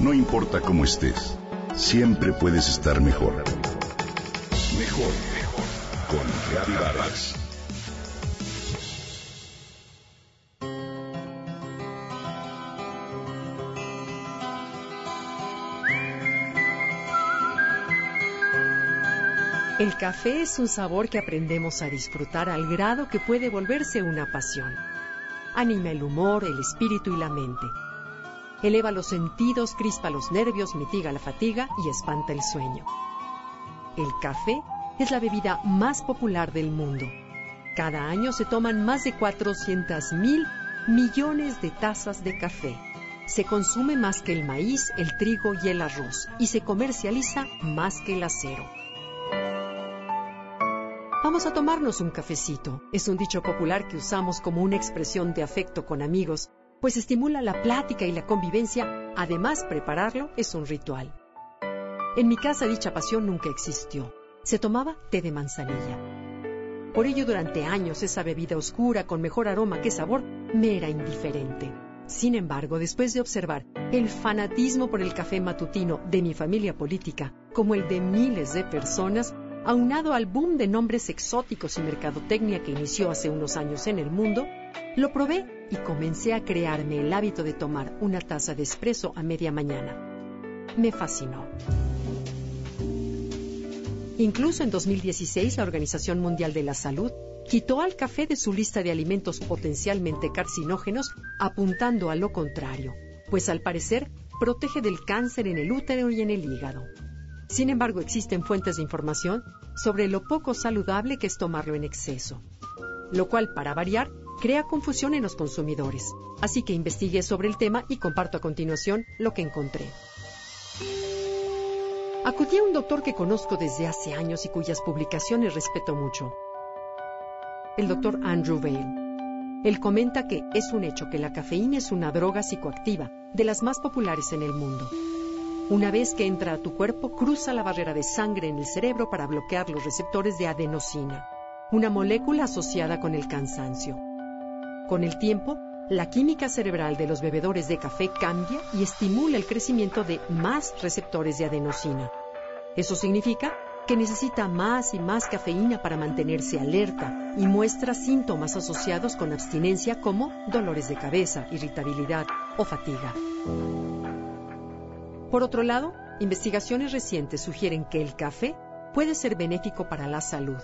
No importa cómo estés, siempre puedes estar mejor. Mejor, mejor. Con Reavivadas. El café es un sabor que aprendemos a disfrutar al grado que puede volverse una pasión. Anima el humor, el espíritu y la mente. Eleva los sentidos, crispa los nervios, mitiga la fatiga y espanta el sueño. El café es la bebida más popular del mundo. Cada año se toman más de 400 mil millones de tazas de café. Se consume más que el maíz, el trigo y el arroz y se comercializa más que el acero. Vamos a tomarnos un cafecito. Es un dicho popular que usamos como una expresión de afecto con amigos, pues estimula la plática y la convivencia. Además, prepararlo es un ritual. En mi casa dicha pasión nunca existió. Se tomaba té de manzanilla. Por ello, durante años esa bebida oscura con mejor aroma que sabor me era indiferente. Sin embargo, después de observar el fanatismo por el café matutino de mi familia política, como el de miles de personas, aunado al boom de nombres exóticos y mercadotecnia que inició hace unos años en el mundo, lo probé y comencé a crearme el hábito de tomar una taza de espresso a media mañana. Me fascinó. Incluso en 2016 la Organización Mundial de la Salud quitó al café de su lista de alimentos potencialmente carcinógenos, apuntando a lo contrario, pues al parecer protege del cáncer en el útero y en el hígado. Sin embargo, existen fuentes de información sobre lo poco saludable que es tomarlo en exceso, lo cual, para variar, crea confusión en los consumidores. Así que investigué sobre el tema y comparto a continuación lo que encontré. Acudí a un doctor que conozco desde hace años y cuyas publicaciones respeto mucho, el doctor Andrew Vail. Él comenta que es un hecho que la cafeína es una droga psicoactiva, de las más populares en el mundo. Una vez que entra a tu cuerpo, cruza la barrera de sangre en el cerebro para bloquear los receptores de adenosina, una molécula asociada con el cansancio. Con el tiempo, la química cerebral de los bebedores de café cambia y estimula el crecimiento de más receptores de adenosina. Eso significa que necesita más y más cafeína para mantenerse alerta y muestra síntomas asociados con abstinencia como dolores de cabeza, irritabilidad o fatiga. Por otro lado, investigaciones recientes sugieren que el café puede ser benéfico para la salud.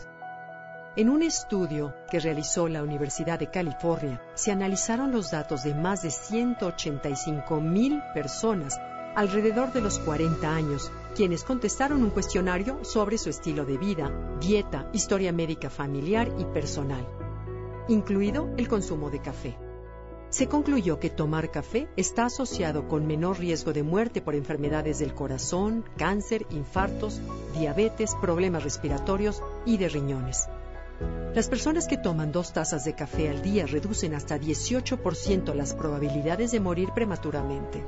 En un estudio que realizó la Universidad de California, se analizaron los datos de más de 185 mil personas alrededor de los 40 años, quienes contestaron un cuestionario sobre su estilo de vida, dieta, historia médica familiar y personal, incluido el consumo de café se concluyó que tomar café está asociado con menor riesgo de muerte por enfermedades del corazón, cáncer, infartos, diabetes, problemas respiratorios y de riñones. Las personas que toman dos tazas de café al día reducen hasta 18% las probabilidades de morir prematuramente.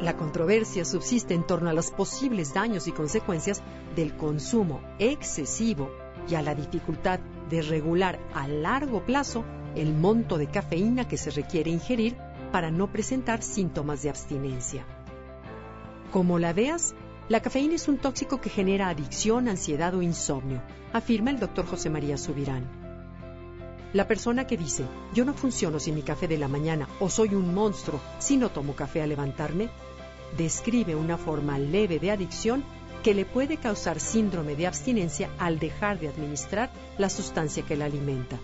La controversia subsiste en torno a los posibles daños y consecuencias del consumo excesivo y a la dificultad de regular a largo plazo el monto de cafeína que se requiere ingerir para no presentar síntomas de abstinencia. Como la veas, la cafeína es un tóxico que genera adicción, ansiedad o insomnio, afirma el doctor José María Subirán. La persona que dice, yo no funciono sin mi café de la mañana o soy un monstruo si no tomo café al levantarme, describe una forma leve de adicción que le puede causar síndrome de abstinencia al dejar de administrar la sustancia que la alimenta.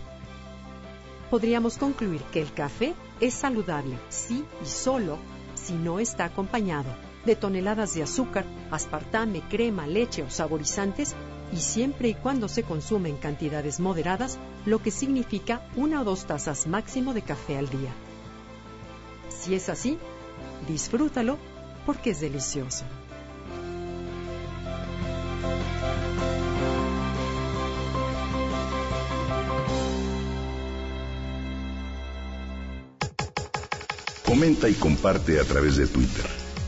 Podríamos concluir que el café es saludable sí y solo si no está acompañado de toneladas de azúcar, aspartame, crema, leche o saborizantes y siempre y cuando se consume en cantidades moderadas, lo que significa una o dos tazas máximo de café al día. Si es así, disfrútalo porque es delicioso. Comenta y comparte a través de Twitter.